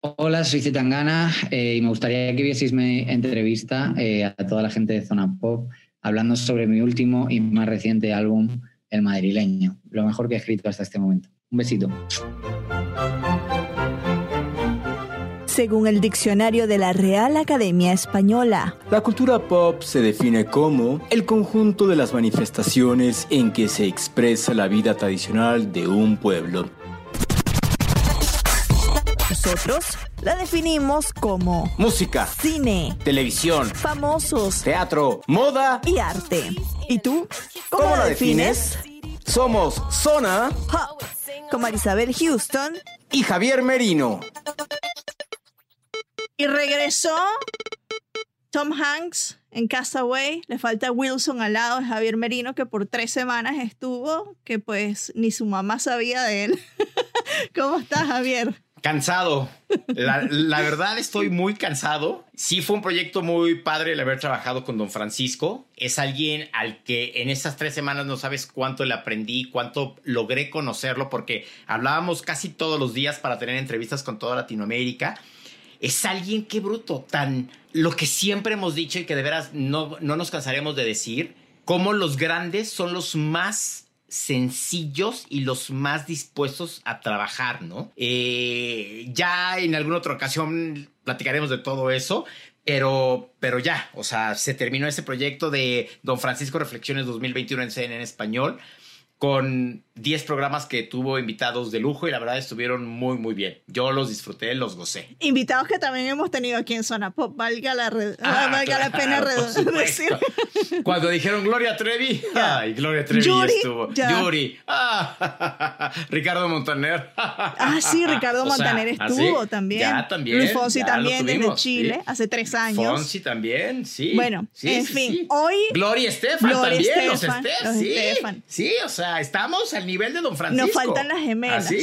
Hola, soy Zetangana eh, y me gustaría que vieseis mi entrevista eh, a toda la gente de Zona Pop hablando sobre mi último y más reciente álbum, El Madrileño, lo mejor que he escrito hasta este momento. Un besito. Según el diccionario de la Real Academia Española, La cultura pop se define como el conjunto de las manifestaciones en que se expresa la vida tradicional de un pueblo. Nosotros la definimos como Música, cine, televisión, famosos teatro, moda. y arte. ¿Y tú? ¿Cómo, ¿Cómo la la defines? Somos Zona Hop, con Marisabel Houston. y Javier Merino. Y regresó Tom Hanks en Castaway. Le falta Wilson al lado de Javier Merino, que por tres semanas estuvo, que pues ni su mamá sabía de él. ¿Cómo estás, Javier? Cansado. La, verdad estoy muy cansado. Sí fue un proyecto muy padre el haber trabajado con don Francisco. Es alguien al que en estas tres semanas no sabes cuánto le aprendí, cuánto logré conocerlo, porque hablábamos casi todos los días para tener entrevistas con toda Latinoamérica. Es alguien, qué bruto, tan lo que siempre hemos dicho y que de veras no, no nos cansaremos de decir, cómo los grandes son los más sencillos y los más dispuestos a trabajar, ¿no? Eh, ya en alguna otra ocasión platicaremos de todo eso, pero, pero ya, o sea, se terminó ese proyecto de Don Francisco Reflexiones 2021 en CNN en español con 10 programas que tuvo invitados de lujo y la verdad estuvieron muy, muy bien. Yo los disfruté, los gocé. Invitados que también hemos tenido aquí en Zona Pop, valga la, Ah, valga la pena decir. Cuando dijeron Gloria Trevi, Ya. ay, Gloria Trevi Yuri, estuvo. Yuri, ah, Ricardo Montaner. Ah, sí, Ricardo O sea, Montaner así, estuvo también. Ya también. Luis Fonsi ya también desde tuvimos, Chile, sí. hace tres años. Fonsi también, sí. Bueno, Sí, en sí, fin, hoy Gloria Estefan Gloria también, los Estefan, sí. Estefan. Sí, o sea, estamos al nivel de Don Francisco. nos faltan las gemelas. ¿Ah,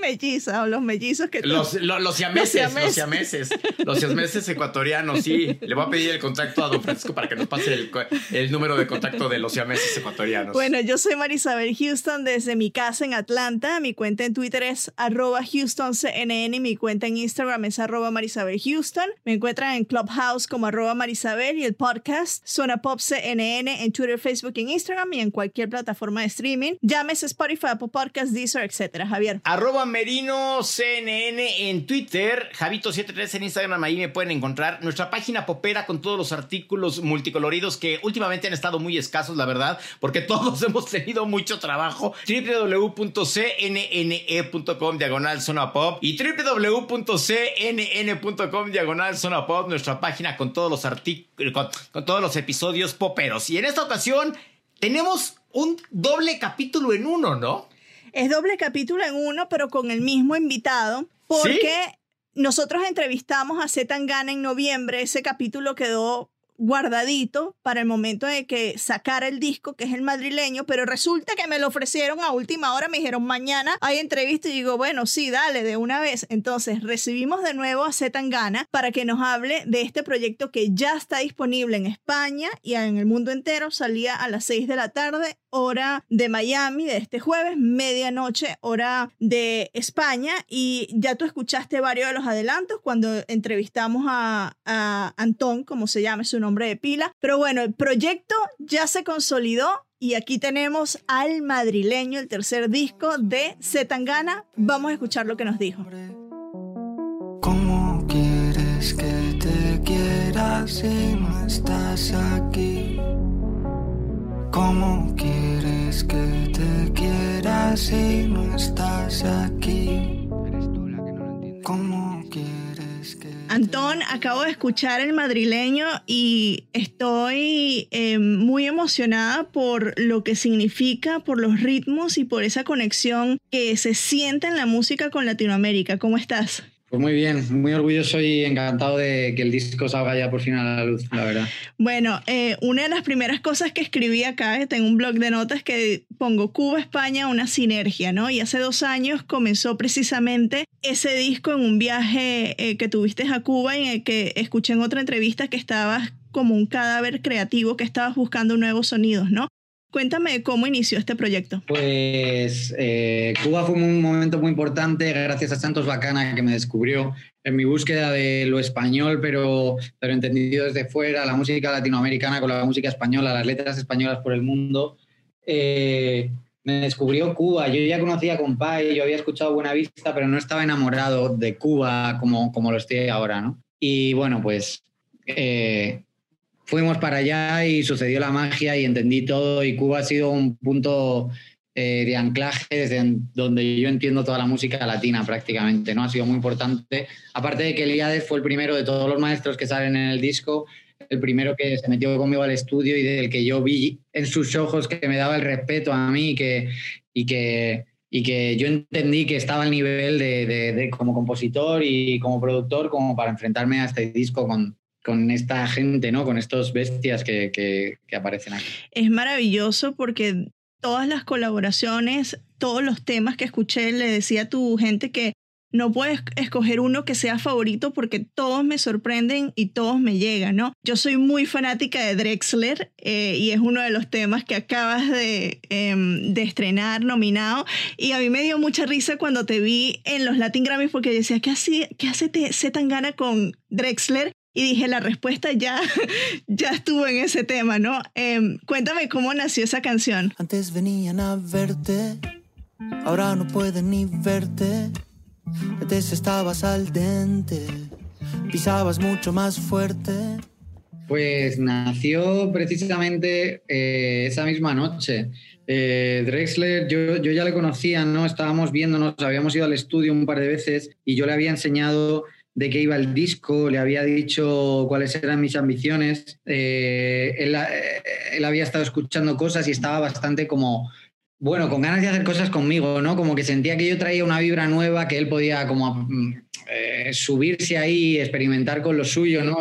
mellizas o los mellizos que tú- Los, lo- los siameses, Los siameses. los siameses ecuatorianos, sí. Le voy a pedir el contacto a don Francisco para que nos pase el, número de contacto de los siameses ecuatorianos. Bueno, yo soy Marisabel Houston desde mi casa en Atlanta. Mi cuenta en Twitter es arroba HoustonCNN y mi cuenta en Instagram es arroba Marisabel Houston. Me encuentran en Clubhouse como arroba Marisabel y el podcast Zona Pop CNN en Twitter, Facebook en Instagram y en cualquier plataforma de streaming. Llámese Spotify, Apple Podcast, Deezer, etcétera. Javier. Arroba Merino CNN en Twitter, Javito73 en Instagram, ahí me pueden encontrar. Nuestra página popera con todos los artículos multicoloridos que últimamente han estado muy escasos, la verdad, porque todos hemos tenido mucho trabajo. www.cnne.com diagonal zona pop y www.cnn.com diagonal zona pop, nuestra página con todos los artículos, con, con todos los episodios poperos. Y en esta ocasión tenemos un doble capítulo en uno, ¿no? Es doble capítulo en uno, pero con el mismo invitado, porque nosotros entrevistamos a Zetangana en noviembre. Ese capítulo quedó guardadito para el momento de que sacara el disco, que es el madrileño, pero resulta que me lo ofrecieron a última hora, me dijeron mañana hay entrevista y digo, bueno, sí, dale, de una vez. Entonces recibimos de nuevo a Zetangana para que nos hable de este proyecto que ya está disponible en España y en el mundo entero, salía a las 6 de la tarde, hora de Miami, de este jueves, medianoche, hora de España. Y ya tú escuchaste varios de los adelantos cuando entrevistamos a, a Antón, como se llama su nombre de pila. Pero bueno, el proyecto ya se consolidó y aquí tenemos al madrileño, el tercer disco de Zetangana. Vamos a escuchar lo que nos dijo. ¿Cómo quieres que te quiera si no estás aquí? ¿Cómo quieres que te quiera si no estás aquí? ¿Cómo quieres que... Antón, acabo de escuchar el madrileño y estoy eh, muy emocionada por lo que significa, por los ritmos y por esa conexión que se siente en la música con Latinoamérica. ¿Cómo estás? Pues muy bien, muy orgulloso y encantado de que el disco salga ya por fin a la luz, la verdad. Bueno, eh, una de las primeras cosas que escribí acá, tengo un blog de notas que pongo Cuba, España, una sinergia, ¿no? Y hace dos años comenzó precisamente ese disco en un viaje eh, que tuviste a Cuba y en el que escuché en otra entrevista que estabas como un cadáver creativo, que estabas buscando nuevos sonidos, ¿no? Cuéntame cómo inició este proyecto. Pues eh, Cuba fue un momento muy importante gracias a Santos Bacana que me descubrió en mi búsqueda de lo español, pero, pero entendido desde fuera, la música latinoamericana con la música española, las letras españolas por el mundo. Eh, me descubrió Cuba. Yo ya conocía a Compay, yo había escuchado Buena Vista, pero no estaba enamorado de Cuba como, como lo estoy ahora, ¿no? Y bueno, pues eh, fuimos para allá y sucedió la magia y entendí todo y Cuba ha sido un punto eh, de anclaje desde donde yo entiendo toda la música latina prácticamente, ¿no? Ha sido muy importante. Aparte de que Eliades fue el primero de todos los maestros que salen en el disco, el primero que se metió conmigo al estudio y del que yo vi en sus ojos que me daba el respeto a mí que, y, que, y que yo entendí que estaba al nivel de, de, de como compositor y como productor como para enfrentarme a este disco con, con esta gente, ¿no? Con estos bestias que, que, aparecen aquí. Es maravilloso porque todas las colaboraciones, todos los temas que escuché, le decía a tu gente que no puedes escoger uno que sea favorito porque todos me sorprenden y todos me llegan, ¿no? Yo soy muy fanática de Drexler eh, y es uno de los temas que acabas de, eh, de, estrenar nominado y a mí me dio mucha risa cuando te vi en los Latin Grammys porque decía, ¿qué hace, qué hace C. Tangana con Drexler? Y dije, la respuesta ya, ya estuvo en ese tema, ¿no? Eh, cuéntame cómo nació esa canción. Antes venían a verte, ahora no pueden ni verte. Antes estabas al dente, pisabas mucho más fuerte. Pues nació precisamente eh, esa misma noche. Eh, Drexler, yo, yo ya le conocía, ¿no? Estábamos viéndonos, habíamos ido al estudio un par de veces y yo le había enseñado de qué iba el disco, le había dicho cuáles eran mis ambiciones. Eh, él, él, había estado escuchando cosas y estaba bastante como, bueno, con ganas de hacer cosas conmigo, ¿no? Como que sentía que yo traía una vibra nueva, que él podía como eh, subirse ahí experimentar con lo suyo, ¿no?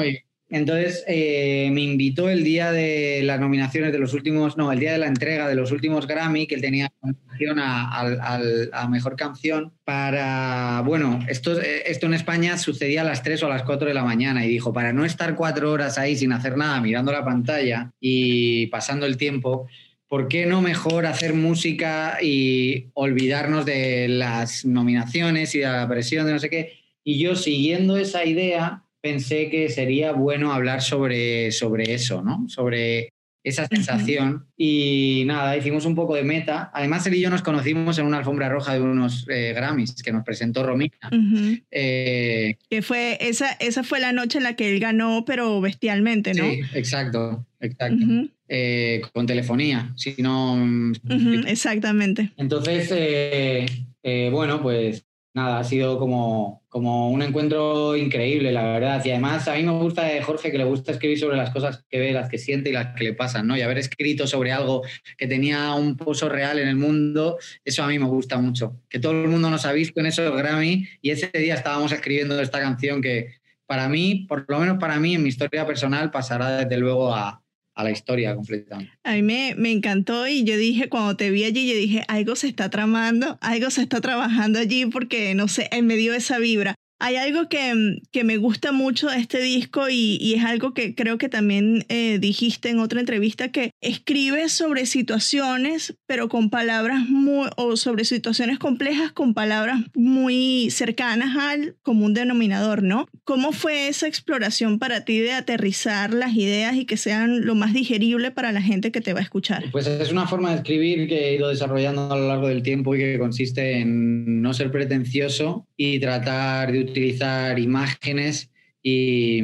Entonces eh, me invitó el día de las nominaciones de los últimos, no, el día de la entrega de los últimos Grammy, que él tenía nominación a, a, a, Mejor Canción, para, bueno, esto, esto en España sucedía a las 3 o a las 4 de la mañana y dijo, para no estar cuatro horas ahí sin hacer nada, mirando la pantalla y pasando el tiempo, ¿por qué no mejor hacer música y olvidarnos de las nominaciones y de la presión de no sé qué? Y yo siguiendo esa idea pensé que sería bueno hablar sobre, sobre eso, ¿no? Sobre esa sensación. Y nada, hicimos un poco de meta. Además, él y yo nos conocimos en una alfombra roja de unos eh, Grammys que nos presentó Romina. Uh -huh. eh, que fue, esa, esa fue la noche en la que él ganó, pero bestialmente, ¿no? Sí, exacto, exacto. Uh -huh. eh, con telefonía, si no... Uh -huh, exactamente. Entonces, eh, eh, bueno, pues nada, ha sido como, como un encuentro increíble, la verdad. Y además a mí me gusta de Jorge que le gusta escribir sobre las cosas que ve, las que siente y las que le pasan, ¿no? Y haber escrito sobre algo que tenía un pozo real en el mundo, eso a mí me gusta mucho. Que todo el mundo nos ha visto en esos Grammy y ese día estábamos escribiendo esta canción que para mí, por lo menos para mí, en mi historia personal, pasará desde luego a, a la historia completamente. A mí me, me, encantó y yo dije, cuando te vi allí, yo dije, algo se está tramando, algo se está trabajando allí porque, no sé, me dio esa vibra. Hay algo que, que, me gusta mucho de este disco y, es algo que creo que también eh, dijiste en otra entrevista, que escribes sobre situaciones, pero con palabras muy, o sobre situaciones complejas con palabras muy cercanas al común denominador, ¿no? ¿Cómo fue esa exploración para ti de aterrizar las ideas y que sean lo más digerible para la gente que te va a escuchar? Pues es una forma de escribir que he ido desarrollando a lo largo del tiempo y que consiste en no ser pretencioso y tratar de utilizar imágenes y,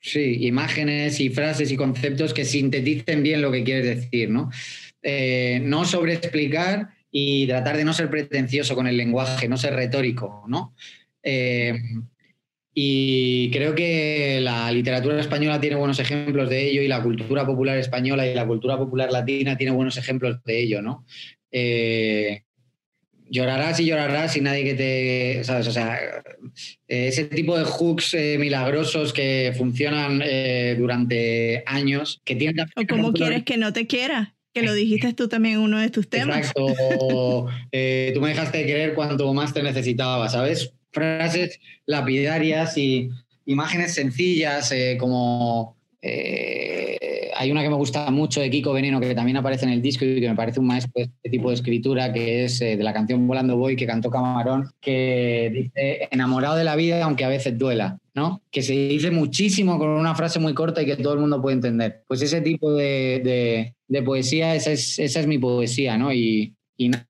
sí, imágenes y frases y conceptos que sinteticen bien lo que quieres decir, ¿no? Eh, no sobreexplicar y tratar de no ser pretencioso con el lenguaje, no ser retórico, ¿no? Eh, y creo que la literatura española tiene buenos ejemplos de ello y la cultura popular española y la cultura popular latina tiene buenos ejemplos de ello, ¿no? Eh, llorarás y llorarás y nadie que te, ¿sabes? O sea, eh, ese tipo de hooks eh, milagrosos que funcionan eh, durante años, que tienen... O como quieres que no te quiera, que lo dijiste tú también en uno de tus temas. Exacto, o, tú me dejaste de querer cuanto más te necesitaba, ¿sabes? Frases lapidarias y imágenes sencillas como eh, hay una que me gusta mucho de Kiko Veneno que también aparece en el disco y que me parece un maestro de este tipo de escritura, que es eh, de la canción Volando Voy que cantó Camarón, que dice enamorado de la vida aunque a veces duela, ¿no? Que se dice muchísimo con una frase muy corta y que todo el mundo puede entender. Pues ese tipo de, poesía, esa es, esa es, mi poesía, ¿no? Y,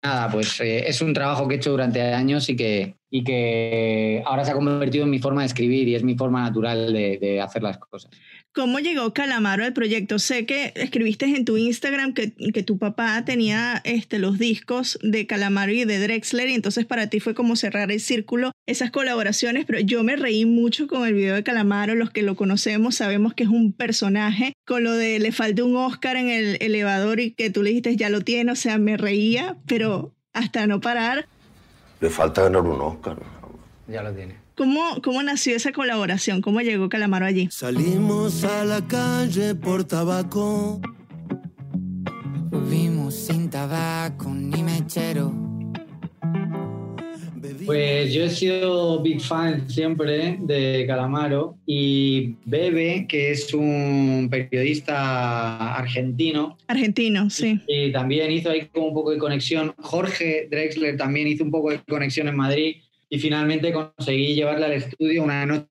nada, pues eh, es un trabajo que he hecho durante años y que, y que ahora se ha convertido en mi forma de escribir y es mi forma natural de hacer las cosas. ¿Cómo llegó Calamaro al proyecto? Sé que escribiste en tu Instagram que, que, tu papá tenía este, los discos de Calamaro y de Drexler y entonces para ti fue como cerrar el círculo esas colaboraciones, pero yo me reí mucho con el video de Calamaro, los que lo conocemos sabemos que es un personaje, con lo de le falta un Oscar en el elevador y que tú le dijiste ya lo tiene, o sea, me reía, pero hasta no parar. Le falta ganar un Oscar. Ya lo tiene. ¿Cómo, ¿Cómo nació esa colaboración? ¿Cómo llegó Calamaro allí? Salimos a la calle por tabaco. Vimos sin tabaco ni mechero. Pues yo he sido big fan siempre de Calamaro y Bebe, que es un periodista argentino. Argentino, sí. Y también hizo ahí como un poco de conexión. Jorge Drexler también hizo un poco de conexión en Madrid y finalmente conseguí llevarle al estudio una noche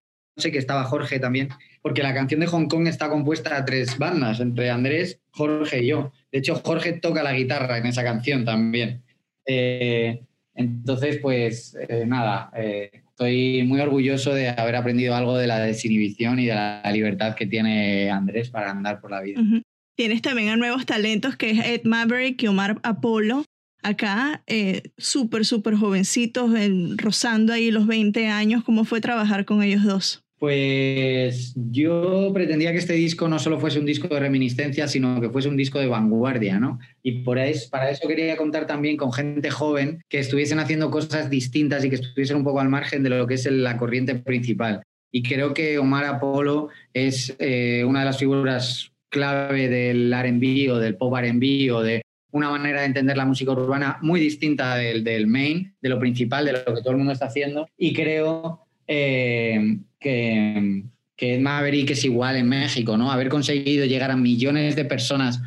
que estaba Jorge también, porque la canción de Hong Kong está compuesta de tres bandas, entre Andrés, Jorge y yo. De hecho, Jorge toca la guitarra en esa canción también. Eh, entonces, pues eh, nada, eh, estoy muy orgulloso de haber aprendido algo de la desinhibición y de la libertad que tiene Andrés para andar por la vida. Tienes también a nuevos talentos que es Ed Maverick y Omar Apolo, acá eh, súper, súper jovencitos, rozando ahí los 20 años. ¿Cómo fue trabajar con ellos dos? Pues yo pretendía que este disco no solo fuese un disco de reminiscencia, sino que fuese un disco de vanguardia, ¿no? Y para eso quería contar también con gente joven que estuviesen haciendo cosas distintas y que estuviesen un poco al margen de lo que es la corriente principal. Y creo que Omar Apolo es eh, una de las figuras clave del RB del pop RB de una manera de entender la música urbana muy distinta del, del main, de lo principal, de lo que todo el mundo está haciendo. Y creo eh, que, que Maverick es igual en México, ¿no? Haber conseguido llegar a millones de personas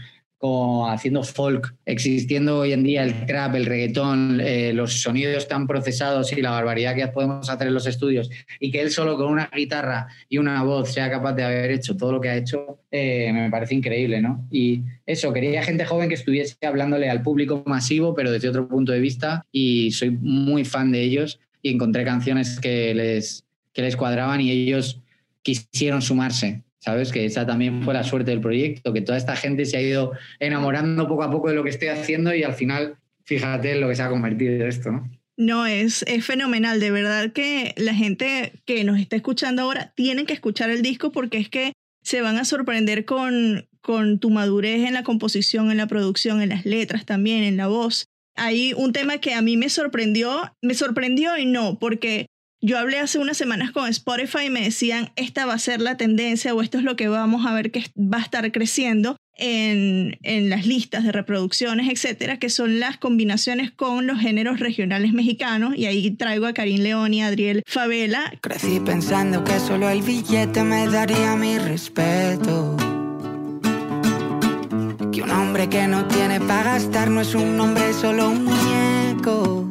haciendo folk, existiendo hoy en día el trap, el reggaetón, eh, los sonidos tan procesados y la barbaridad que podemos hacer en los estudios, y que él solo con una guitarra y una voz sea capaz de haber hecho todo lo que ha hecho, eh, me parece increíble, ¿no? Y eso, quería gente joven que estuviese hablándole al público masivo, pero desde otro punto de vista, y soy muy fan de ellos, y encontré canciones que les, que les cuadraban y ellos quisieron sumarse. ¿Sabes? Que esa también fue la suerte del proyecto, que toda esta gente se ha ido enamorando poco a poco de lo que estoy haciendo y al final, fíjate en lo que se ha convertido esto, ¿no? No, es, es fenomenal, de verdad que la gente que nos está escuchando ahora tiene que escuchar el disco porque es que se van a sorprender con, con tu madurez en la composición, en la producción, en las letras también, en la voz. Hay un tema que a mí me sorprendió, me sorprendió y no, porque Yo hablé hace unas semanas con Spotify y me decían, esta va a ser la tendencia o esto es lo que vamos a ver que va a estar creciendo en, en, las listas de reproducciones, etcétera, que son las combinaciones con los géneros regionales mexicanos. Y ahí traigo a Karim León y a Adriel Favela. Crecí pensando que solo el billete me daría mi respeto. Que un hombre que no tiene para gastar no es un hombre, solo un muñeco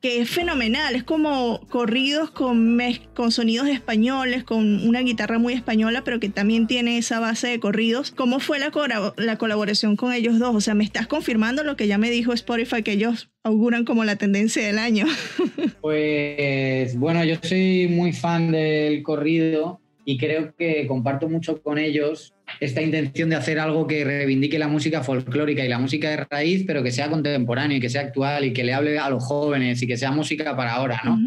que es fenomenal, es como corridos con, con sonidos españoles, con una guitarra muy española, pero que también tiene esa base de corridos. ¿Cómo fue la, la colaboración con ellos dos? O sea, me estás confirmando lo que ya me dijo Spotify, que ellos auguran como la tendencia del año. pues bueno, yo soy muy fan del corrido y creo que comparto mucho con ellos esta intención de hacer algo que reivindique la música folclórica y la música de raíz, pero que sea contemporáneo y que sea actual y que le hable a los jóvenes y que sea música para ahora, ¿no?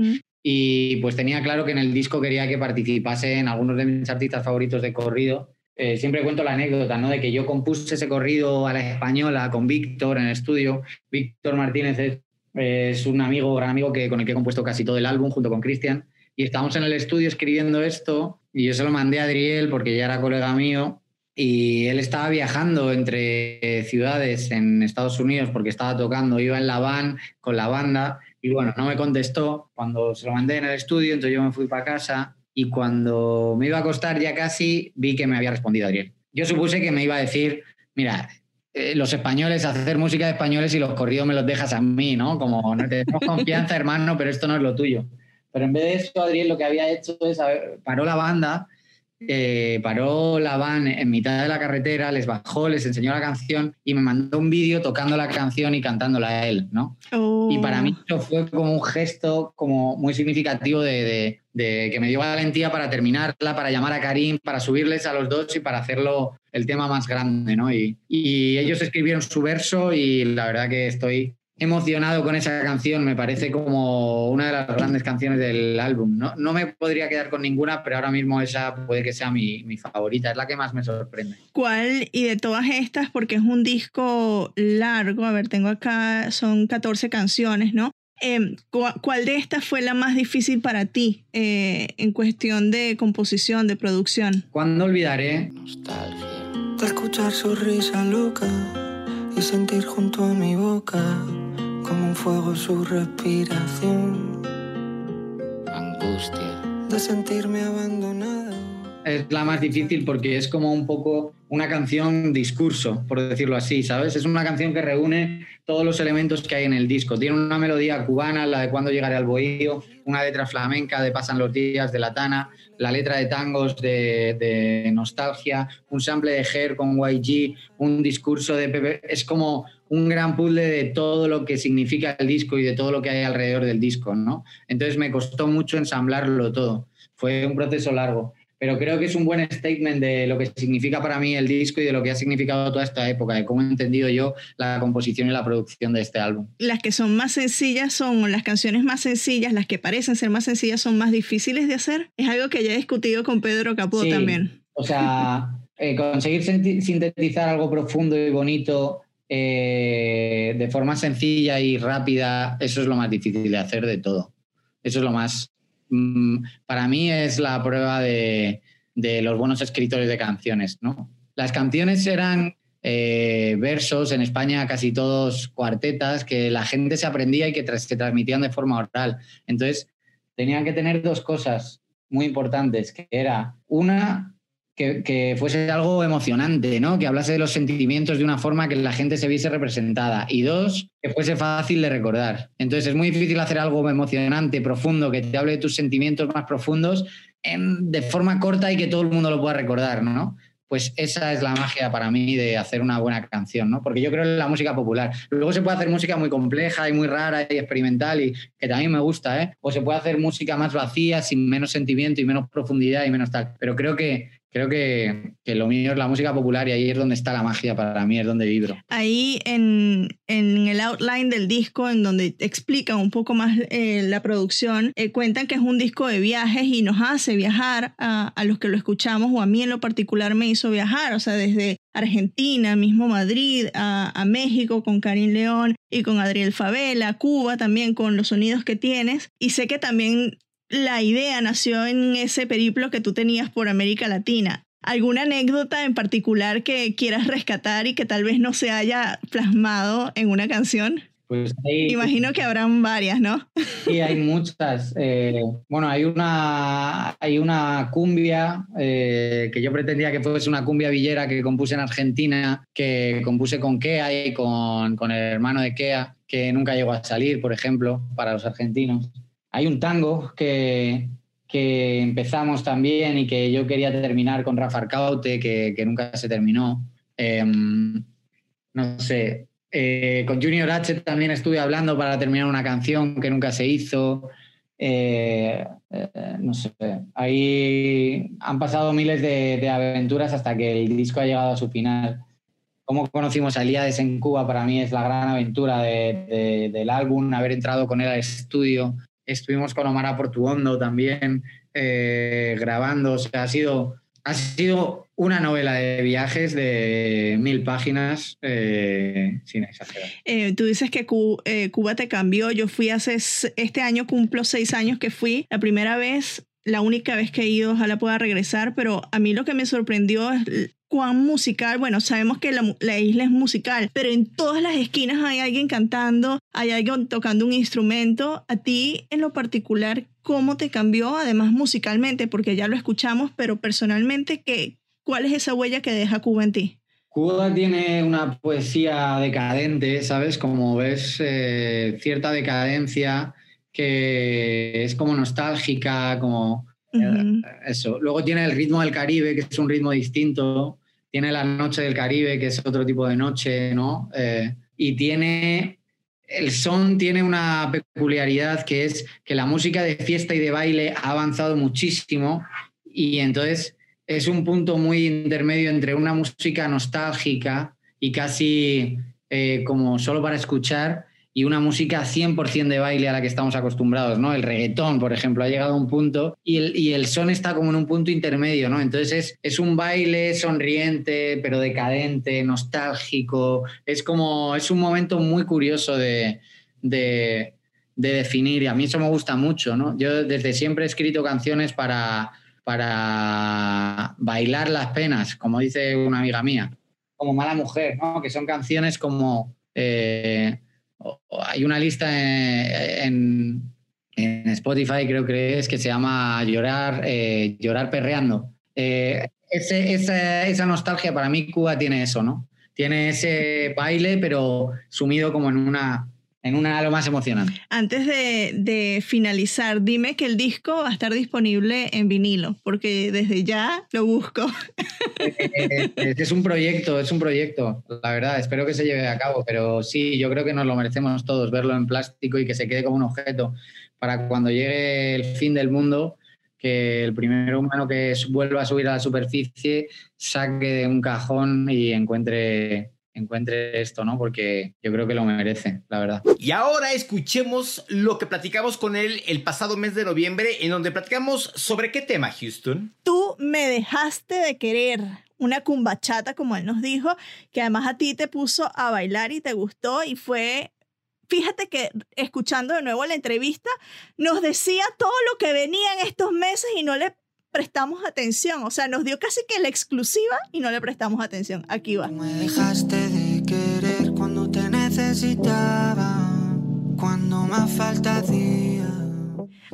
Y pues tenía claro que en el disco quería que participasen algunos de mis artistas favoritos de corrido. Eh, siempre cuento la anécdota, ¿no? De que yo compuse ese corrido a la española con Víctor en el estudio. Víctor Martínez es, es, un amigo, gran amigo que, con el que he compuesto casi todo el álbum junto con Cristian. Y estábamos en el estudio escribiendo esto y yo se lo mandé a Adriel porque ya era colega mío y él estaba viajando entre ciudades en Estados Unidos porque estaba tocando, iba en la van con la banda y bueno, no me contestó cuando se lo mandé en el estudio, entonces yo me fui para casa y cuando me iba a acostar ya casi vi que me había respondido Adriel. Yo supuse que me iba a decir, mira, eh, los españoles, hacer música de españoles y los corridos me los dejas a mí, ¿no? Como no tenemos confianza, hermano, pero esto no es lo tuyo. Pero en vez de eso, Adriel lo que había hecho es, paró la banda eh, paró la van en mitad de la carretera, les bajó, les enseñó la canción y me mandó un vídeo tocando la canción y cantándola a él, ¿no? Y para mí eso fue como un gesto como muy significativo de, que me dio valentía para terminarla, para llamar a Karim, para subirles a los dos y para hacerlo el tema más grande, ¿no? Y, y ellos escribieron su verso y la verdad que estoy emocionado con esa canción, me parece como una de las grandes canciones del álbum. No, no me podría quedar con ninguna, pero ahora mismo esa puede que sea mi, mi, favorita, es la que más me sorprende. ¿Cuál, y de todas estas, porque es un disco largo, a ver, tengo acá, son 14 canciones, ¿no? Eh, ¿Cuál de estas fue la más difícil para ti eh, en cuestión de composición, de producción? ¿Cuándo olvidaré? Nostalgia. De escuchar su risa loca y sentir junto a mi boca como un fuego su respiración. Angustia. De sentirme abandonada. Es la más difícil porque es como un poco una canción discurso, por decirlo así, ¿sabes? Es una canción que reúne todos los elementos que hay en el disco. Tiene una melodía cubana, la de Cuando llegaré al bohío, una letra flamenca de Pasan los días de la Tana, la letra de tangos de, Nostalgia, un sample de Ger con YG, un discurso de Pepe. Es como un gran puzzle de todo lo que significa el disco y de todo lo que hay alrededor del disco, ¿no? Entonces me costó mucho ensamblarlo todo. Fue un proceso largo pero creo que es un buen statement de lo que significa para mí el disco y de lo que ha significado toda esta época, de cómo he entendido yo la composición y la producción de este álbum. Las que son más sencillas son, las canciones más sencillas, las que parecen ser más sencillas son más difíciles de hacer. Es algo que ya he discutido con Pedro Capó también. O sea, eh, conseguir sintetizar algo profundo y bonito eh, de forma sencilla y rápida, eso es lo más difícil de hacer de todo. Eso es lo más para mí es la prueba de, los buenos escritores de canciones. ¿no? Las canciones eran eh, versos, en España casi todos cuartetas, que la gente se aprendía y que se transmitían de forma oral. Entonces, tenían que tener dos cosas muy importantes, que era una, que, fuese algo emocionante, ¿no? Que hablase de los sentimientos de una forma que la gente se viese representada. Y dos, que fuese fácil de recordar. Entonces es muy difícil hacer algo emocionante, profundo, que te hable de tus sentimientos más profundos de forma corta y que todo el mundo lo pueda recordar, ¿no? pues esa es la magia para mí de hacer una buena canción, ¿no? Porque yo creo en la música popular. Luego se puede hacer música muy compleja y muy rara y experimental y que también me gusta, ¿eh? O se puede hacer música más vacía, sin menos sentimiento y menos profundidad y menos tal. Pero creo que creo que, lo mío es la música popular y ahí es donde está la magia para mí, es donde vibro. Ahí en, el outline del disco, en donde explican un poco más eh, la producción, eh, cuentan que es un disco de viajes y nos hace viajar a, los que lo escuchamos o a mí en lo particular me hizo viajar, o sea, desde Argentina, mismo Madrid, a, a México con Karim León y con Adriel Favela, Cuba también con los sonidos que tienes. Y sé que también la idea nació en ese periplo que tú tenías por América Latina. ¿Alguna anécdota en particular que quieras rescatar y que tal vez no se haya plasmado en una canción? Pues Imagino que habrán varias, ¿no? Sí, hay muchas. Eh, bueno, hay una, hay una cumbia eh, que yo pretendía que fuese una cumbia villera que compuse en Argentina, que compuse con Kea y con, con el hermano de Kea, que nunca llegó a salir, por ejemplo, para los argentinos. Hay un tango que, empezamos también y que yo quería terminar con Rafa Arcaute, que, que nunca se terminó. Em, no sé, eh, con Junior H también estuve hablando para terminar una canción que nunca se hizo. Eh, eh, no sé, ahí han pasado miles de, aventuras hasta que el disco ha llegado a su final. Cómo conocimos a Elías en Cuba para mí es la gran aventura del álbum, haber entrado con él al estudio, Estuvimos con Omar Portuondo también eh, grabando. O sea, ha sido, ha sido una novela de viajes de mil páginas, eh, sin exagerar. Eh, tú dices que Cuba te cambió. Yo fui hace, este año cumplo seis años que fui. La primera vez la única vez que he ido, ojalá pueda regresar, pero a mí lo que me sorprendió es cuán musical, bueno, sabemos que la, isla es musical, pero en todas las esquinas hay alguien cantando, hay alguien tocando un instrumento. A ti en lo particular, ¿cómo te cambió, además musicalmente? Porque ya lo escuchamos, pero personalmente, ¿qué, ¿cuál es esa huella que deja Cuba en ti? Cuba tiene una poesía decadente, ¿sabes? Como ves, eh, cierta decadencia que es como nostálgica, como eh, eso. Luego tiene el ritmo del Caribe, que es un ritmo distinto, tiene la noche del Caribe, que es otro tipo de noche, ¿no? Eh, y tiene, el son tiene una peculiaridad que es que la música de fiesta y de baile ha avanzado muchísimo y entonces es un punto muy intermedio entre una música nostálgica y casi eh, como solo para escuchar y una música 100% de baile a la que estamos acostumbrados, ¿no? El reggaetón, por ejemplo, ha llegado a un punto y el, y el son está como en un punto intermedio, ¿no? Entonces es, es, un baile sonriente, pero decadente, nostálgico, es como, es un momento muy curioso de, de, de definir y a mí eso me gusta mucho, ¿no? Yo desde siempre he escrito canciones para, para bailar las penas, como dice una amiga mía, como Mala Mujer, ¿no? Que son canciones como... Eh, hay una lista en, Spotify, creo que es, que se llama Llorar, eh, llorar perreando. Eh, esa, nostalgia para mí Cuba tiene eso, ¿no? Tiene ese baile, pero sumido como en una, en una lo más emocionante. Antes de, finalizar, dime que el disco va a estar disponible en vinilo, porque desde ya lo busco. es un proyecto, es un proyecto, la verdad, espero que se lleve a cabo, pero sí, yo creo que nos lo merecemos todos, verlo en plástico y que se quede como un objeto para cuando llegue el fin del mundo, que el primer humano que vuelva a subir a la superficie saque de un cajón y encuentre encuentre esto, ¿no? Porque yo creo que lo merece, la verdad. Y ahora escuchemos lo que platicamos con él el pasado mes de noviembre, en donde platicamos sobre qué tema, Houston. Tú me dejaste de querer. Una cumbachata, como él nos dijo, que además a ti te puso a bailar y te gustó y fue fíjate que escuchando de nuevo la entrevista, nos decía todo lo que venía en estos meses y no le prestamos atención. O sea, nos dio casi que la exclusiva y no le prestamos atención. Aquí va. Me dejaste de querer cuando te necesitaba, cuando más falta.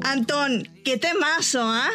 Antón, qué temazo, ¿ah?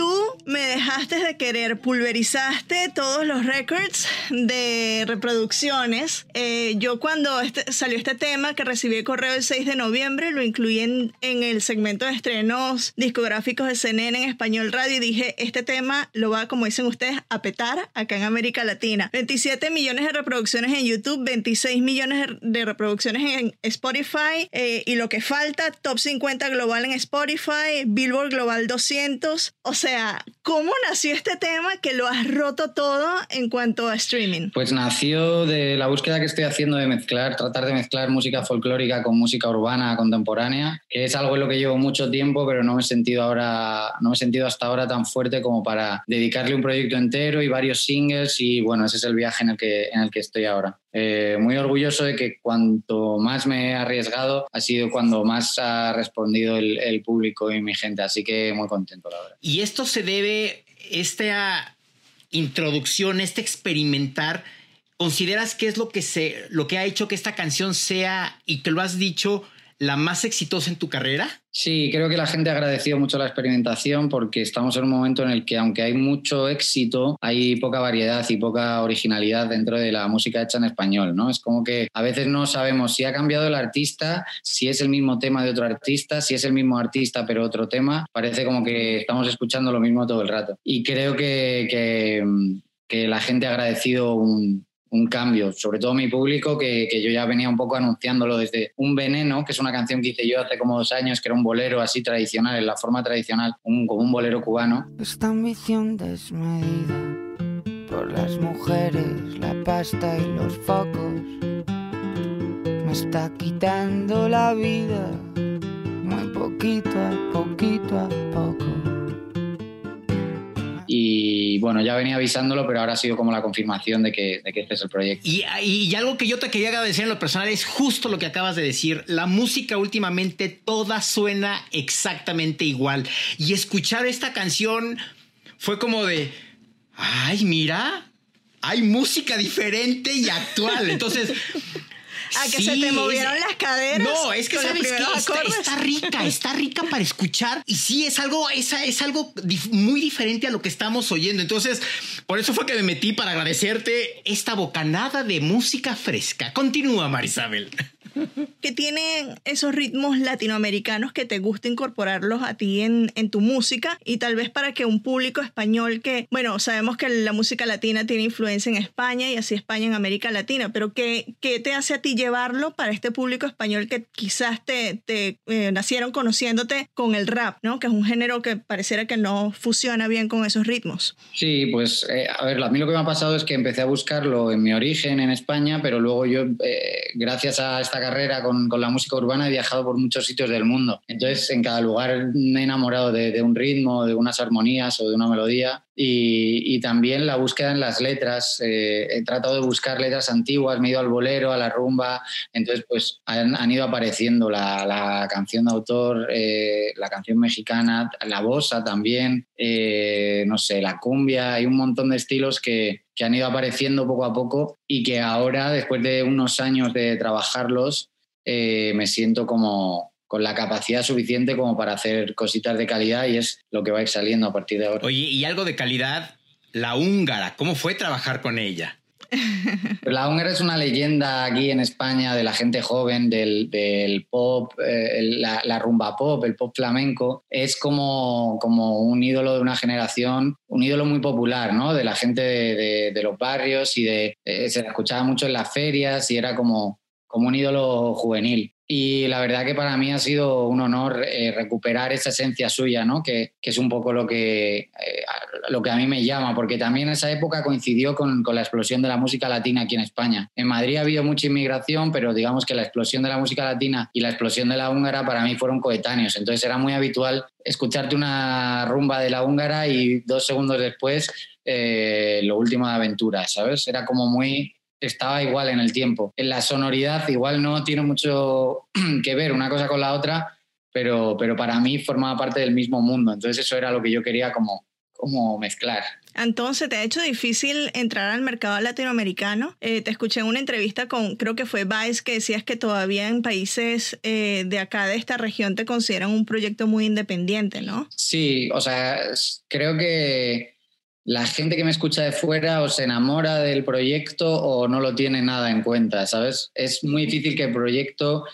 Tú me dejaste de querer, pulverizaste todos los records de reproducciones. Eh, yo cuando este, salió este tema que recibí el correo el 6 de noviembre, lo incluí en, el segmento de estrenos discográficos de CNN en español radio y dije, este tema lo va, como dicen ustedes, a petar acá en América Latina. 27 millones de reproducciones en YouTube, 26 millones de reproducciones en Spotify eh, y lo que falta, top 50 global en Spotify, Billboard Global 200. O sea, sea, ¿cómo nació este tema que lo has roto todo en cuanto a streaming? Pues nació de la búsqueda que estoy haciendo de mezclar, tratar de mezclar música folclórica con música urbana contemporánea, que es algo en lo que llevo mucho tiempo, pero no me he sentido ahora, no me he sentido hasta ahora tan fuerte como para dedicarle un proyecto entero y varios singles y bueno, ese es el viaje en el que, en el que estoy ahora. Eh, muy orgulloso de que cuanto más me he arriesgado ha sido cuando más ha respondido el, público y mi gente, así que muy contento, la verdad. Y esto se debe, esta introducción, este experimentar, ¿consideras que es lo que, se, lo que ha hecho que esta canción sea, y te lo has dicho, la más exitosa en tu carrera? Sí, creo que la gente ha agradecido mucho la experimentación porque estamos en un momento en el que aunque hay mucho éxito, hay poca variedad y poca originalidad dentro de la música hecha en español, ¿no? Es como que a veces no sabemos si ha cambiado el artista, si es el mismo tema de otro artista, si es el mismo artista pero otro tema, parece como que estamos escuchando lo mismo todo el rato. Y creo que, que, que la gente ha agradecido un, un cambio, sobre todo mi público, que, que, yo ya venía un poco anunciándolo desde Un Veneno, que es una canción que hice yo hace como dos años, que era un bolero así tradicional, en la forma tradicional, un, como un bolero cubano. Esta ambición desmedida por las mujeres, la pasta y los focos me está quitando la vida, muy poquito a poquito a poco y bueno, ya venía avisándolo, pero ahora ha sido como la confirmación de que, de que este es el proyecto. Y, y, algo que yo te quería agradecer en lo personal es justo lo que acabas de decir. La música últimamente toda suena exactamente igual. Y escuchar esta canción fue como de, ay, mira, hay música diferente y actual. Entonces, a que se te movieron las caderas. No, es que sabes que está, rica, está rica para escuchar y sí es algo, es, es algo muy diferente a lo que estamos oyendo. Entonces, por eso fue que me metí para agradecerte esta bocanada de música fresca. Continúa, Marisabel que tienen esos ritmos latinoamericanos que te gusta incorporarlos a ti en, en, tu música y tal vez para que un público español que, bueno, sabemos que la música latina tiene influencia en España y así España en América Latina, pero ¿qué, qué te hace a ti llevarlo para este público español que quizás te, te eh, nacieron conociéndote con el rap, ¿no? Que es un género que pareciera que no fusiona bien con esos ritmos. Sí, pues eh, a ver, a mí lo que me ha pasado es que empecé a buscarlo en mi origen en España, pero luego yo, eh, gracias a esta carrera con, con, la música urbana he viajado por muchos sitios del mundo. Entonces, en cada lugar me he enamorado de, un ritmo, de unas armonías o de una melodía. Y, también la búsqueda en las letras. Eh, he tratado de buscar letras antiguas, me he ido al bolero, a la rumba. Entonces, pues han, han ido apareciendo la, la, canción de autor, eh, la canción mexicana, la bossa también, eh, no sé, la cumbia. Hay un montón de estilos que, que han ido apareciendo poco a poco y que ahora, después de unos años de trabajarlos, eh, me siento como con la capacidad suficiente como para hacer cositas de calidad y es lo que va a ir saliendo a partir de ahora. Oye, y algo de calidad, la húngara, ¿cómo fue trabajar con ella? La húngara es una leyenda aquí en España de la gente joven, del, pop, eh, la, rumba pop, el pop flamenco. Es como, como un ídolo de una generación, un ídolo muy popular, ¿no? De la gente de los barrios y de, eh, se la escuchaba mucho en las ferias y era como, como un ídolo juvenil. Y la verdad que para mí ha sido un honor eh, recuperar esa esencia suya, ¿no? que, que es un poco lo que, eh, lo que a mí me llama, porque también esa época coincidió con, con, la explosión de la música latina aquí en España. En Madrid ha habido mucha inmigración, pero digamos que la explosión de la música latina y la explosión de la húngara para mí fueron coetáneos. Entonces era muy habitual escucharte una rumba de la húngara y dos segundos después eh, lo último de aventura, ¿sabes? Era como muy estaba igual en el tiempo. En la sonoridad igual no tiene mucho que ver una cosa con la otra, pero, pero para mí formaba parte del mismo mundo. Entonces eso era lo que yo quería como, como mezclar. Entonces, ¿te ha hecho difícil entrar al mercado latinoamericano? Eh, te escuché en una entrevista con, creo que fue Vice, que decías que todavía en países eh, de acá, de esta región, te consideran un proyecto muy independiente, ¿no? Sí, o sea, creo que la gente que me escucha de fuera o se enamora del proyecto o no lo tiene nada en cuenta, ¿sabes? Es muy difícil que el proyecto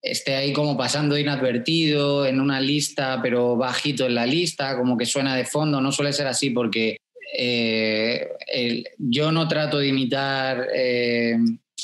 esté ahí como pasando inadvertido en una lista, pero bajito en la lista, como que suena de fondo. No suele ser así porque eh, yo no trato de imitar eh,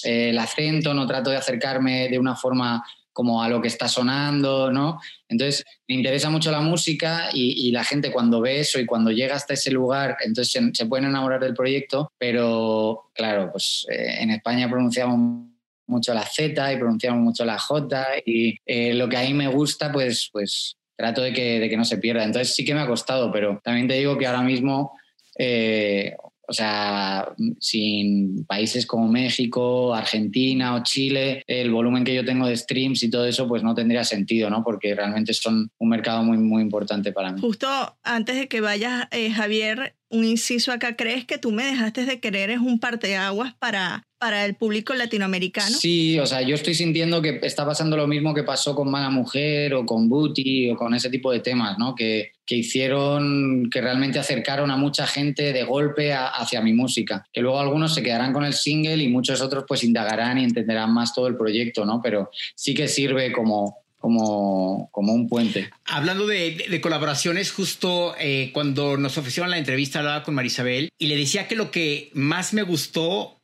el acento, no trato de acercarme de una forma como a lo que está sonando, ¿no? Entonces, me interesa mucho la música y, la gente cuando ve eso y cuando llega hasta ese lugar, entonces se, se pueden enamorar del proyecto, pero claro, pues eh, en España pronunciamos mucho la Z y pronunciamos mucho la J y eh, lo que a mí me gusta, pues, pues trato de que, de que no se pierda. Entonces sí que me ha costado, pero también te digo que ahora mismo... Eh, o sea, sin países como México, Argentina o Chile, el volumen que yo tengo de streams y todo eso, pues no tendría sentido, ¿no? Porque realmente son un mercado muy, muy importante para mí. Justo antes de que vayas, eh, Javier, un inciso acá, ¿crees que tú me dejaste de querer es un parteaguas para, para el público latinoamericano? Sí, o sea, yo estoy sintiendo que está pasando lo mismo que pasó con Mala Mujer o con Booty o con ese tipo de temas, ¿no? Que, que hicieron, que realmente acercaron a mucha gente de golpe hacia mi música. Que luego algunos se quedarán con el single y muchos otros pues indagarán y entenderán más todo el proyecto, ¿no? Pero sí que sirve como, como, como un puente. Hablando de, colaboraciones, justo eh, cuando nos ofrecieron la entrevista hablaba con Marisabel y le decía que lo que más me gustó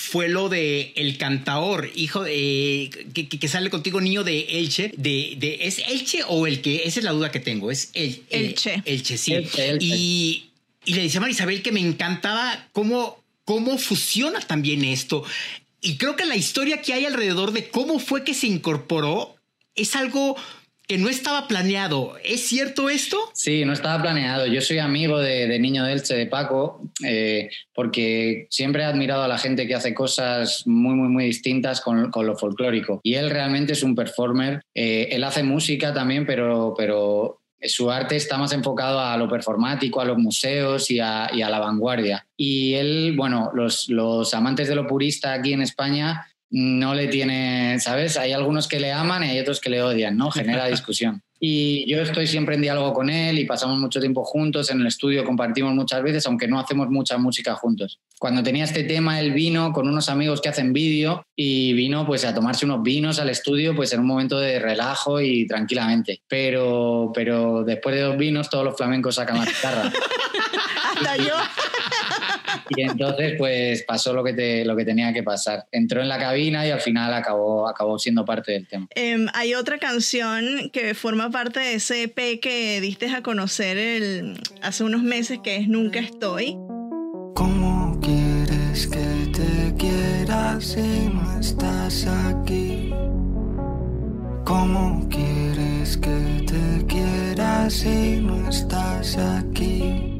fue lo de el cantaor, hijo de, que, sale contigo, niño de Elche. De, de, ¿Es Elche o el que? Esa es la duda que tengo. Es el, Elche. Elche, sí. Y, y, le decía a Marisabel que me encantaba cómo, cómo fusiona también esto. Y creo que la historia que hay alrededor de cómo fue que se incorporó es algo que no estaba planeado. ¿Es cierto esto? Sí, no estaba planeado. Yo soy amigo de, Niño Delche, de Paco, eh, porque siempre he admirado a la gente que hace cosas muy, muy, muy distintas con, lo folclórico. Y él realmente es un performer. Eh, él hace música también, pero, pero su arte está más enfocado a lo performático, a los museos y a, la vanguardia. Y él, bueno, los amantes de lo purista aquí en España no le tiene, ¿sabes? Hay algunos que le aman y hay otros que le odian, ¿no? Genera discusión. Y yo estoy siempre en diálogo con él y pasamos mucho tiempo juntos en el estudio, compartimos muchas veces, aunque no hacemos mucha música juntos. Cuando tenía este tema, él vino con unos amigos que hacen vídeo y vino pues a tomarse unos vinos al estudio pues en un momento de relajo y tranquilamente. Pero, pero después de dos vinos todos los flamencos sacan la guitarra. Hasta yo. Y entonces, pues pasó lo que, te, lo que tenía que pasar. Entró en la cabina y al final acabó, acabó siendo parte del tema. Em, hay otra canción que forma parte de ese EP que diste a conocer el, hace unos meses, que es Nunca Estoy. ¿Cómo quieres que te quieras si no estás aquí? ¿Cómo quieres que te quieras si no estás aquí?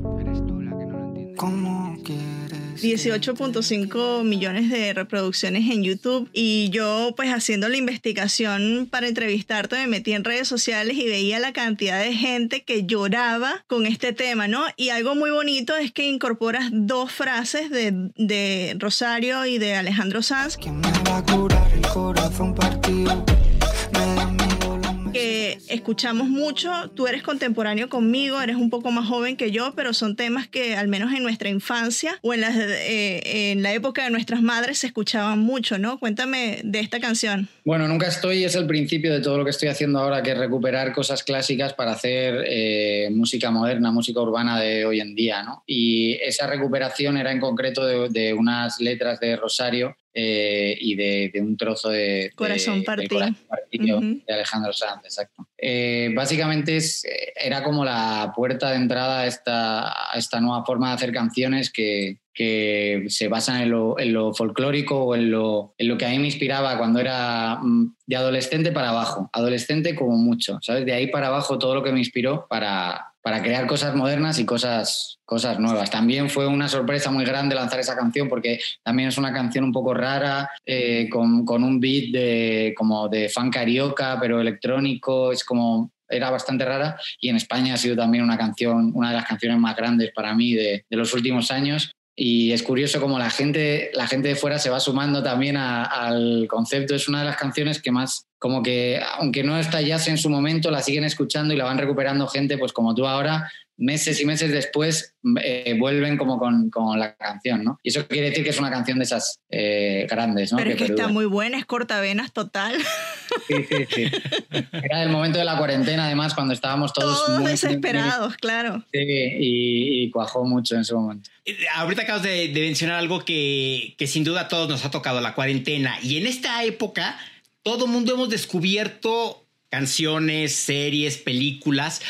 ¿Cómo 18.5 millones de reproducciones en YouTube y yo pues haciendo la investigación para entrevistarte me metí en redes sociales y veía la cantidad de gente que lloraba con este tema, ¿no? Y algo muy bonito es que incorporas dos frases de, de Rosario y de Alejandro Sanz. ¿Quién me va a curar el corazón partido? Escuchamos mucho. Tú eres contemporáneo conmigo, eres un poco más joven que yo, pero son temas que al menos en nuestra infancia o en la, eh, en la época de nuestras madres se escuchaban mucho, ¿no? Cuéntame de esta canción. Bueno, Nunca Estoy es el principio de todo lo que estoy haciendo ahora, que es recuperar cosas clásicas para hacer eh, música moderna, música urbana de hoy en día, ¿no? Y esa recuperación era en concreto de unas letras de Rosario eh, y de, un trozo de Corazón Partido, de Alejandro Sanz, exacto. Eh, básicamente es, era como la puerta de entrada a esta, a esta nueva forma de hacer canciones que, que se basan en lo, en lo folclórico o en lo, en lo, que a mí me inspiraba cuando era mm, de adolescente para abajo, adolescente como mucho, ¿sabes? De ahí para abajo todo lo que me inspiró para, para crear cosas modernas y cosas, cosas nuevas. También fue una sorpresa muy grande lanzar esa canción porque también es una canción un poco rara, eh, con, con, un beat de, como de fan carioca, pero electrónico, es como... Era bastante rara y en España ha sido también una canción, una de las canciones más grandes para mí de, de los últimos años y es curioso como la gente, la gente de fuera se va sumando también al concepto. Es una de las canciones que más, como que, aunque no estallase en su momento, la siguen escuchando y la van recuperando gente, pues como tú ahora, meses y meses después eh, vuelven como con, la canción, ¿no? Y eso quiere decir que es una canción de esas eh, grandes, ¿no? Pero es que está muy buena, es cortavenas total. Sí, sí, sí. Era el momento de la cuarentena, además, cuando estábamos todos... Todos desesperados, claro. Sí, y, cuajó mucho en ese momento. Ahorita acabas de, mencionar algo que, que sin duda a todos nos ha tocado, la cuarentena. Y en esta época, todo el mundo hemos descubierto canciones, series, películas.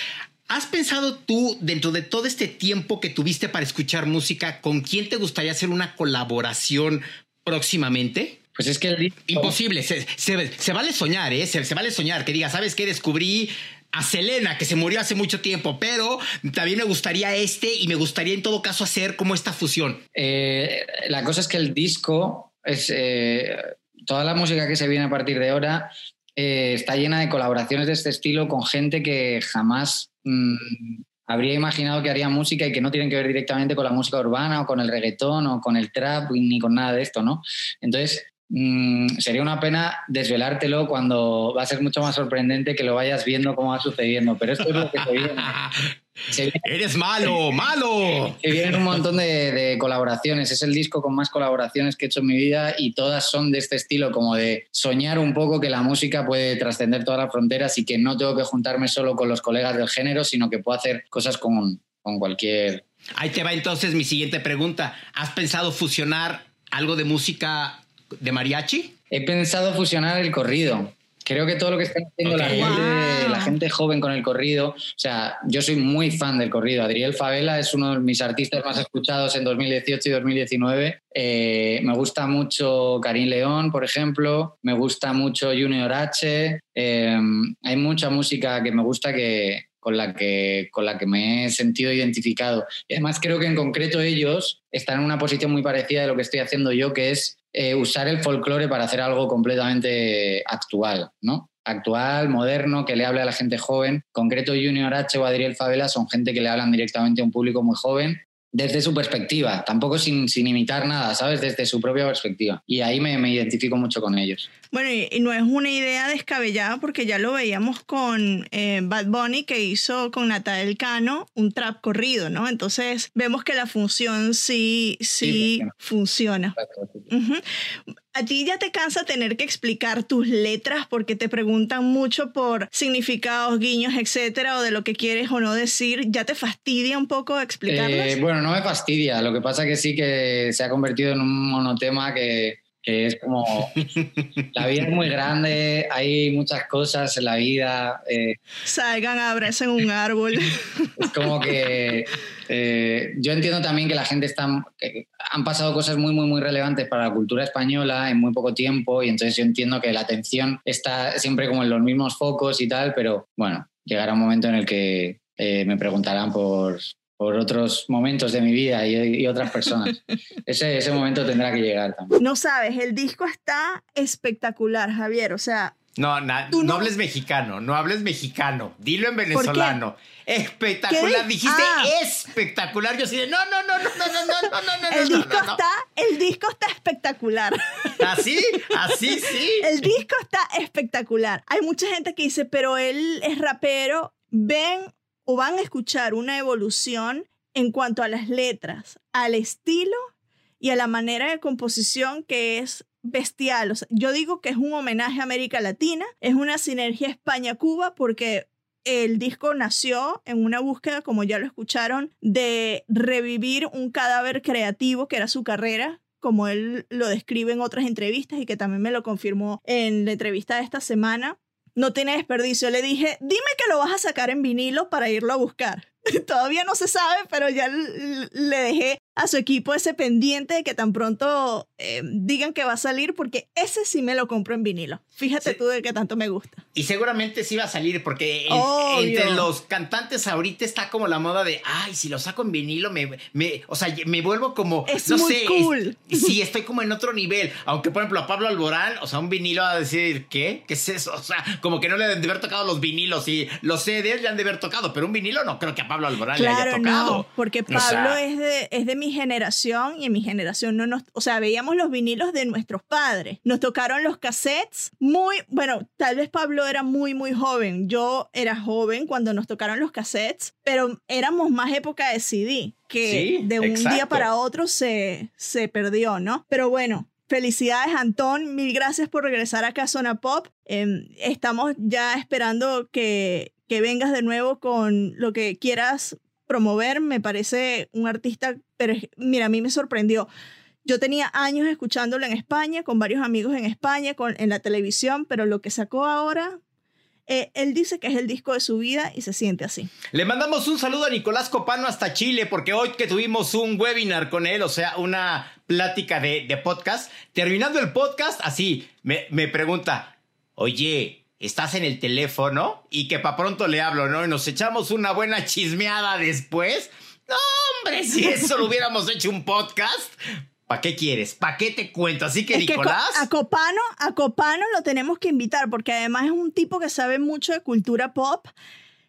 ¿Has pensado tú, dentro de todo este tiempo que tuviste para escuchar música, con quién te gustaría hacer una colaboración próximamente? Pues es que el Imposible, se, se, vale soñar, ¿eh? Se, se vale soñar, que diga, ¿sabes qué? Descubrí a Selena, que se murió hace mucho tiempo, pero también me gustaría este y me gustaría en todo caso hacer como esta fusión. Eh, la cosa es que el disco es eh, toda la música que se viene a partir de ahora eh, está llena de colaboraciones de este estilo con gente que jamás mm, habría imaginado que haría música y que no tienen que ver directamente con la música urbana o con el reggaetón o con el trap ni con nada de esto, ¿no? Entonces, Mm, sería una pena desvelártelo cuando va a ser mucho más sorprendente que lo vayas viendo cómo va sucediendo. Pero esto es lo que se viene. Eres malo, malo. Se vienen un montón de, colaboraciones. Es el disco con más colaboraciones que he hecho en mi vida y todas son de este estilo, como de soñar un poco que la música puede trascender todas las fronteras y que no tengo que juntarme solo con los colegas del género, sino que puedo hacer cosas con, con cualquier. Ahí te va entonces mi siguiente pregunta. ¿Has pensado fusionar algo de música de mariachi? He pensado fusionar el corrido. Creo que todo lo que está haciendo la, gente, joven con el corrido, o sea, yo soy muy fan del corrido. Adriel Favela es uno de mis artistas más escuchados en 2018 y 2019. Eh, me gusta mucho Karim León, por ejemplo. Me gusta mucho Junior H. Eh, hay mucha música que me gusta que, con la que, con la que me he sentido identificado. Y además creo que en concreto ellos están en una posición muy parecida de lo que estoy haciendo yo, que es eh, usar el folclore para hacer algo completamente actual, ¿no? Actual, moderno, que le hable a la gente joven. Concreto Junior H o Adriel Favela son gente que le hablan directamente a un público muy joven desde su perspectiva, tampoco sin, sin, imitar nada, ¿sabes? Desde su propia perspectiva. Y ahí me, me identifico mucho con ellos. Bueno, y, no es una idea descabellada porque ya lo veíamos con eh, Bad Bunny que hizo con Natal Cano un trap corrido, ¿no? Entonces vemos que la función sí, sí, funciona. ¿A ti ya te cansa tener que explicar tus letras porque te preguntan mucho por significados, guiños, etcétera, o de lo que quieres o no decir? ¿Ya te fastidia un poco explicarlas? Eh, bueno, no me fastidia. Lo que pasa que sí que se ha convertido en un monotema que, que es como la vida es muy grande, hay muchas cosas en la vida. Eh, Salgan, abracen un árbol. Es como que eh, yo entiendo también que la gente está, han pasado cosas muy, muy, muy relevantes para la cultura española en muy poco tiempo y entonces yo entiendo que la atención está siempre como en los mismos focos y tal, pero bueno, llegará un momento en el que eh, me preguntarán por, por otros momentos de mi vida y, otras personas. ese, ese momento tendrá que llegar también. No sabes, el disco está espectacular, Javier. O sea, no, no, hables mexicano, no hables mexicano. Dilo en venezolano. Espectacular. Dijiste ah. espectacular. Yo sí de no, no, no, no, no, no, no, no, no. El disco está, el disco está espectacular. Así, así sí. El disco está espectacular. Hay mucha gente que dice, pero él es rapero. Ven van a escuchar una evolución en cuanto a las letras, al estilo y a la manera de composición que es bestial. yo digo que es un homenaje a América Latina, es una sinergia España-Cuba porque el disco nació en una búsqueda, como ya lo escucharon, de revivir un cadáver creativo que era su carrera, como él lo describe en otras entrevistas y que también me lo confirmó en la entrevista de esta semana no tiene desperdicio. Le dije, dime que lo vas a sacar en vinilo para irlo a buscar. Todavía no se sabe, pero ya le dejé a su equipo ese pendiente de que tan pronto eh, digan que va a salir, porque ese sí me lo compro en vinilo. Fíjate tú de que tanto me gusta. Y seguramente sí va a salir, porque entre los cantantes ahorita está como la moda de, ay, si lo saco en vinilo, me, me o sea, me vuelvo como, es no muy sé, cool. sí, estoy como en otro nivel. Aunque, por ejemplo, a Pablo Alborán, o sea, un vinilo va a decir, ¿qué? ¿Qué es eso? O sea, como que no le han de haber tocado los vinilos y los CDs le han de haber tocado, pero un vinilo no creo que a Pablo Alborán le haya tocado. No, porque Pablo es, de, es de mi generación y en mi generación no nos, o sea, veíamos los vinilos de nuestros padres. Nos tocaron los cassettes muy, bueno, tal vez Pablo era muy, muy joven. Yo era joven cuando nos tocaron los cassettes, pero éramos más época de CD, que de un día para otro se, se perdió, ¿no? Pero bueno, Felicidades, Antón. Mil gracias por regresar acá a Zona Pop. Em, estamos ya esperando que, que vengas de nuevo con lo que quieras promover. Me parece un artista, pero mira, a mí me sorprendió. Yo tenía años escuchándolo en España, con varios amigos en España, con, en la televisión, pero lo que sacó ahora, eh, él dice que es el disco de su vida y se siente así. Le mandamos un saludo a Nicolás Copano hasta Chile, porque hoy que tuvimos un webinar con él, o sea, una plática de, de podcast. Terminando el podcast, así, me, me pregunta, oye, ¿estás en el teléfono? Y que para pronto le hablo, ¿no? Y nos echamos una buena chismeada después. No, hombre, si eso lo hubiéramos hecho un podcast, ¿Para qué quieres? ¿Para qué te cuento? Así que, Nicolás. a Copano, a Copano lo tenemos que invitar porque además es un tipo que sabe mucho de cultura pop.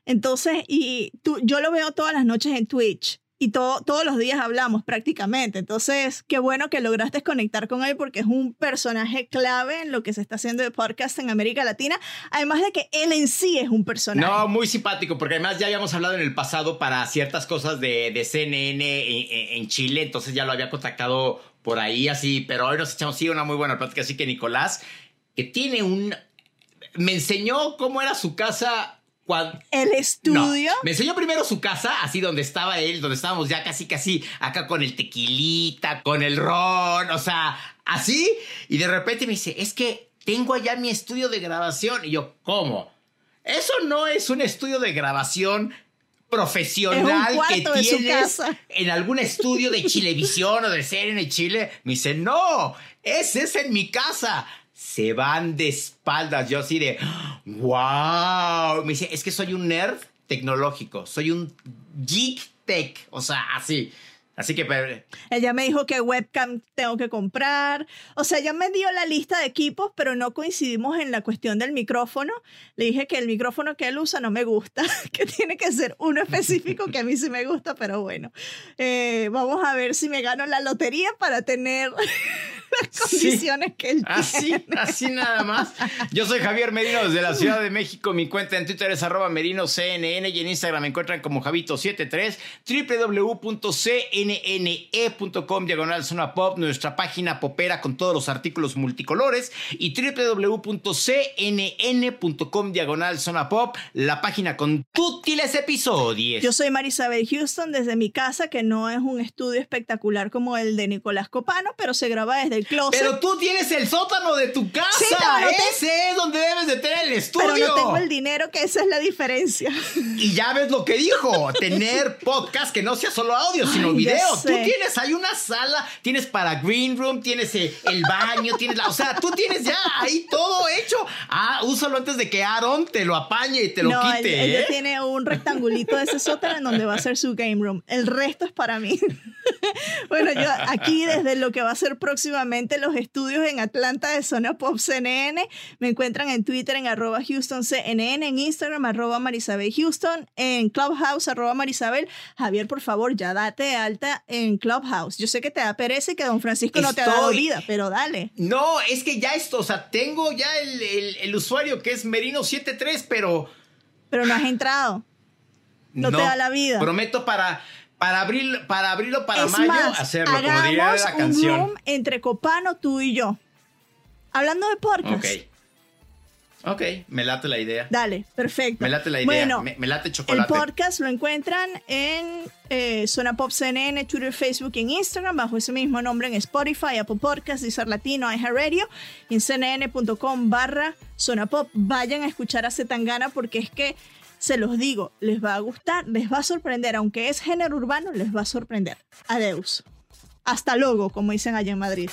Entonces, y tú, yo lo veo todas las noches en Twitch y todos los días hablamos prácticamente. Entonces, qué bueno que lograste conectar con él porque es un personaje clave en lo que se está haciendo de podcast en América Latina. Además de que él en sí es un personaje. No, muy simpático porque además ya habíamos hablado en el pasado para ciertas cosas de, de CNN en, Chile. Entonces ya lo había contactado por ahí así. Pero hoy nos echamos sí una muy buena plática. Así que Nicolás, que tiene un... Me enseñó cómo era su casa el estudio. Me enseñó primero su casa, así donde estaba él, donde estábamos ya casi, casi acá con el tequilita, con el ron, o sea, así. Y de repente me dice, es que tengo allá mi estudio de grabación. Y yo, ¿cómo? Eso no es un estudio de grabación profesional que tienes en algún estudio de Chilevisión o de serie en Chile. Me dice, no, ese es en mi casa se van de espaldas. Yo así de, wow. Me dice, es que soy un nerd tecnológico, soy un geek tech, o sea, así. Así que... Ella me dijo que webcam tengo que comprar. O sea, ella me dio la lista de equipos, pero no coincidimos en la cuestión del micrófono. Le dije que el micrófono que él usa no me gusta, que tiene que ser uno específico que a mí sí me gusta, pero bueno. Eh, vamos a ver si me gano la lotería para tener las condiciones que él así, Así nada más. Yo soy Javier Merino desde la Ciudad de México. Mi cuenta en Twitter es arroba merinoCNN y en Instagram me encuentran como Javito73 www.cnne.com diagonal zona pop, nuestra página popera con todos los artículos multicolores y www.cnn.com diagonal zona pop, la página con útiles episodios. Yo soy Marisabel Houston desde mi casa, que no es un estudio espectacular como el de Nicolás Copano, pero se graba desde pero tú tienes el sótano de tu casa. Ese es donde debes de tener el estudio. Pero no tengo el dinero, que esa es la diferencia. Y ya ves lo que dijo, tener podcast que no sea solo audio, sino video. Tú tienes ahí una sala, tienes para Green Room, tienes el baño, tienes la... O sea, tú tienes ya ahí todo hecho. Ah, úsalo antes de que Aaron te lo apañe y te lo quite. Él, ¿eh? tiene un rectangulito de ese sótano en donde va a ser su game room. El resto es para mí. bueno, yo aquí desde lo que va a ser próximamente los estudios en Atlanta de Zona Pop CNN. Me encuentran en Twitter en arroba Houston CNN, en Instagram arroba Marisabel Houston, en Clubhouse arroba Marisabel. Javier, por favor, ya date alta en Clubhouse. Yo sé que te da pereza y que don Francisco no te ha dado vida, pero dale. No, es que ya esto, o sea, tengo ya el, el, usuario que es Merino73, pero... Pero no has entrado. No, te da la vida. Prometo para para, abril, para abrirlo para mayo, hacerlo, como diría la canción. Un room entre Copano, tú y yo. Hablando de podcast. Ok. Ok, me late la idea. Dale, perfecto. Me late la idea. Bueno, me, late chocolate. El podcast lo encuentran en eh, Zona Pop CNN, Twitter, Facebook y en Instagram, bajo ese mismo nombre en Spotify, Apple Podcasts, Deezer Latino, iHeartRadio y en cnn.com barra Zona Pop. Vayan a escuchar a Zetangana porque es que se los digo, les va a gustar, les va a sorprender, aunque es género urbano, les va a sorprender. Adeus. Hasta luego, como dicen allá en Madrid.